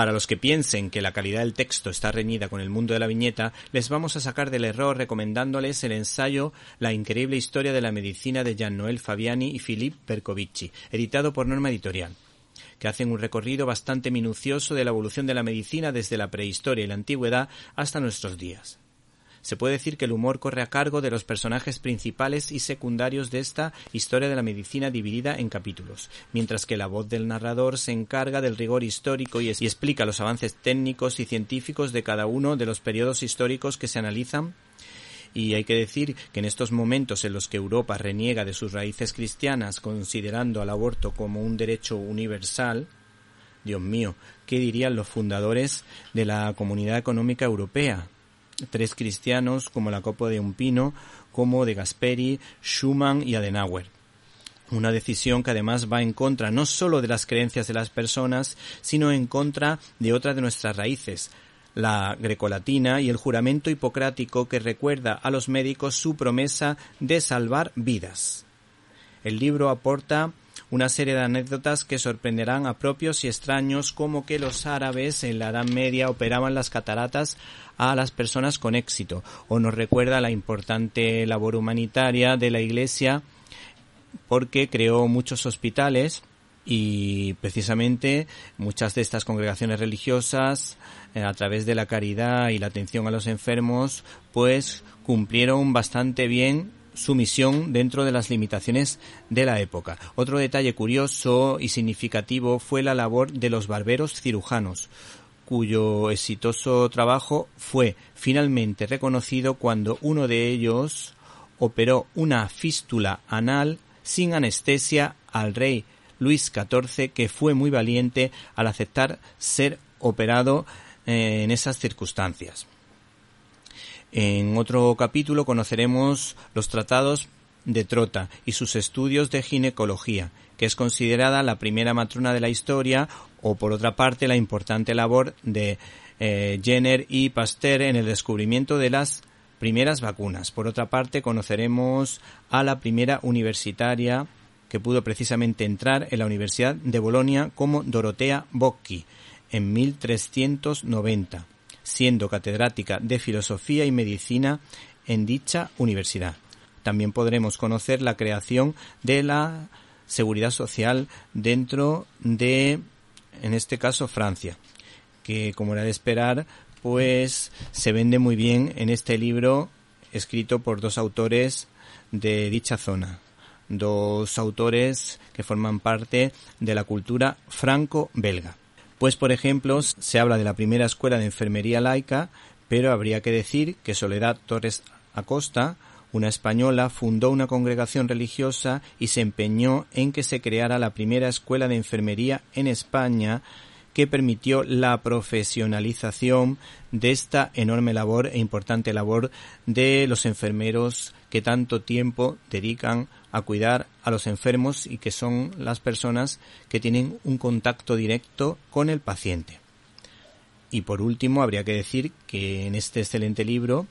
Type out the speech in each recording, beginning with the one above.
Para los que piensen que la calidad del texto está reñida con el mundo de la viñeta, les vamos a sacar del error recomendándoles el ensayo La increíble historia de la medicina de Gian-Noel Fabiani y Philippe Bercovici, editado por Norma Editorial que hacen un recorrido bastante minucioso de la evolución de la medicina desde la prehistoria y la antigüedad hasta nuestros días. Se puede decir que el humor corre a cargo de los personajes principales y secundarios de esta historia de la medicina dividida en capítulos, mientras que la voz del narrador se encarga del rigor histórico y, explica los avances técnicos y científicos de cada uno de los periodos históricos que se analizan y hay que decir que en estos momentos en los que Europa reniega de sus raíces cristianas considerando al aborto como un derecho universal, Dios mío, ¿qué dirían los fundadores de la Comunidad Económica Europea? Tres cristianos como la Copa de un Pino, como de Gasperi, Schumann y Adenauer. Una decisión que además va en contra no solo de las creencias de las personas, sino en contra de otra de nuestras raíces, la grecolatina y el juramento hipocrático que recuerda a los médicos su promesa de salvar vidas. El libro aporta una serie de anécdotas que sorprenderán a propios y extraños como que los árabes en la Edad Media operaban las cataratas a las personas con éxito o nos recuerda la importante labor humanitaria de la Iglesia porque creó muchos hospitales y precisamente muchas de estas congregaciones religiosas eh, a través de la caridad y la atención a los enfermos pues cumplieron bastante bien su misión dentro de las limitaciones de la época. Otro detalle curioso y significativo fue la labor de los barberos cirujanos, cuyo exitoso trabajo fue finalmente reconocido cuando uno de ellos operó una fístula anal sin anestesia al rey Luis XIV, que fue muy valiente al aceptar ser operado eh, en esas circunstancias. En otro capítulo conoceremos los tratados de Trota y sus estudios de ginecología, que es considerada la primera matrona de la historia, o por otra parte la importante labor de eh, Jenner y Pasteur en el descubrimiento de las primeras vacunas. Por otra parte, conoceremos a la primera universitaria que pudo precisamente entrar en la Universidad de Bolonia como Dorotea Bocchi en 1390, siendo catedrática de filosofía y medicina en dicha universidad. También podremos conocer la creación de la seguridad social dentro de, en este caso, Francia, que como era de esperar, pues se vende muy bien en este libro escrito por dos autores de dicha zona, dos autores que forman parte de la cultura franco-belga. Pues, por ejemplo, se habla de la primera escuela de enfermería laica, pero habría que decir que Soledad Torres Acosta una española, fundó una congregación religiosa y se empeñó en que se creara la primera escuela de enfermería en España que permitió la profesionalización de esta enorme labor e importante labor de los enfermeros que tanto tiempo dedican a cuidar a los enfermos y que son las personas que tienen un contacto directo con el paciente. Y por último, habría que decir que en este excelente libro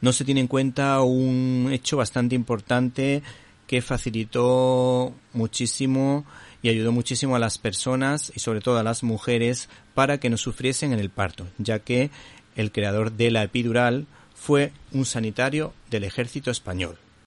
no se tiene en cuenta un hecho bastante importante que facilitó muchísimo y ayudó muchísimo a las personas y sobre todo a las mujeres para que no sufriesen en el parto, ya que el creador de la epidural fue un sanitario del ejército español.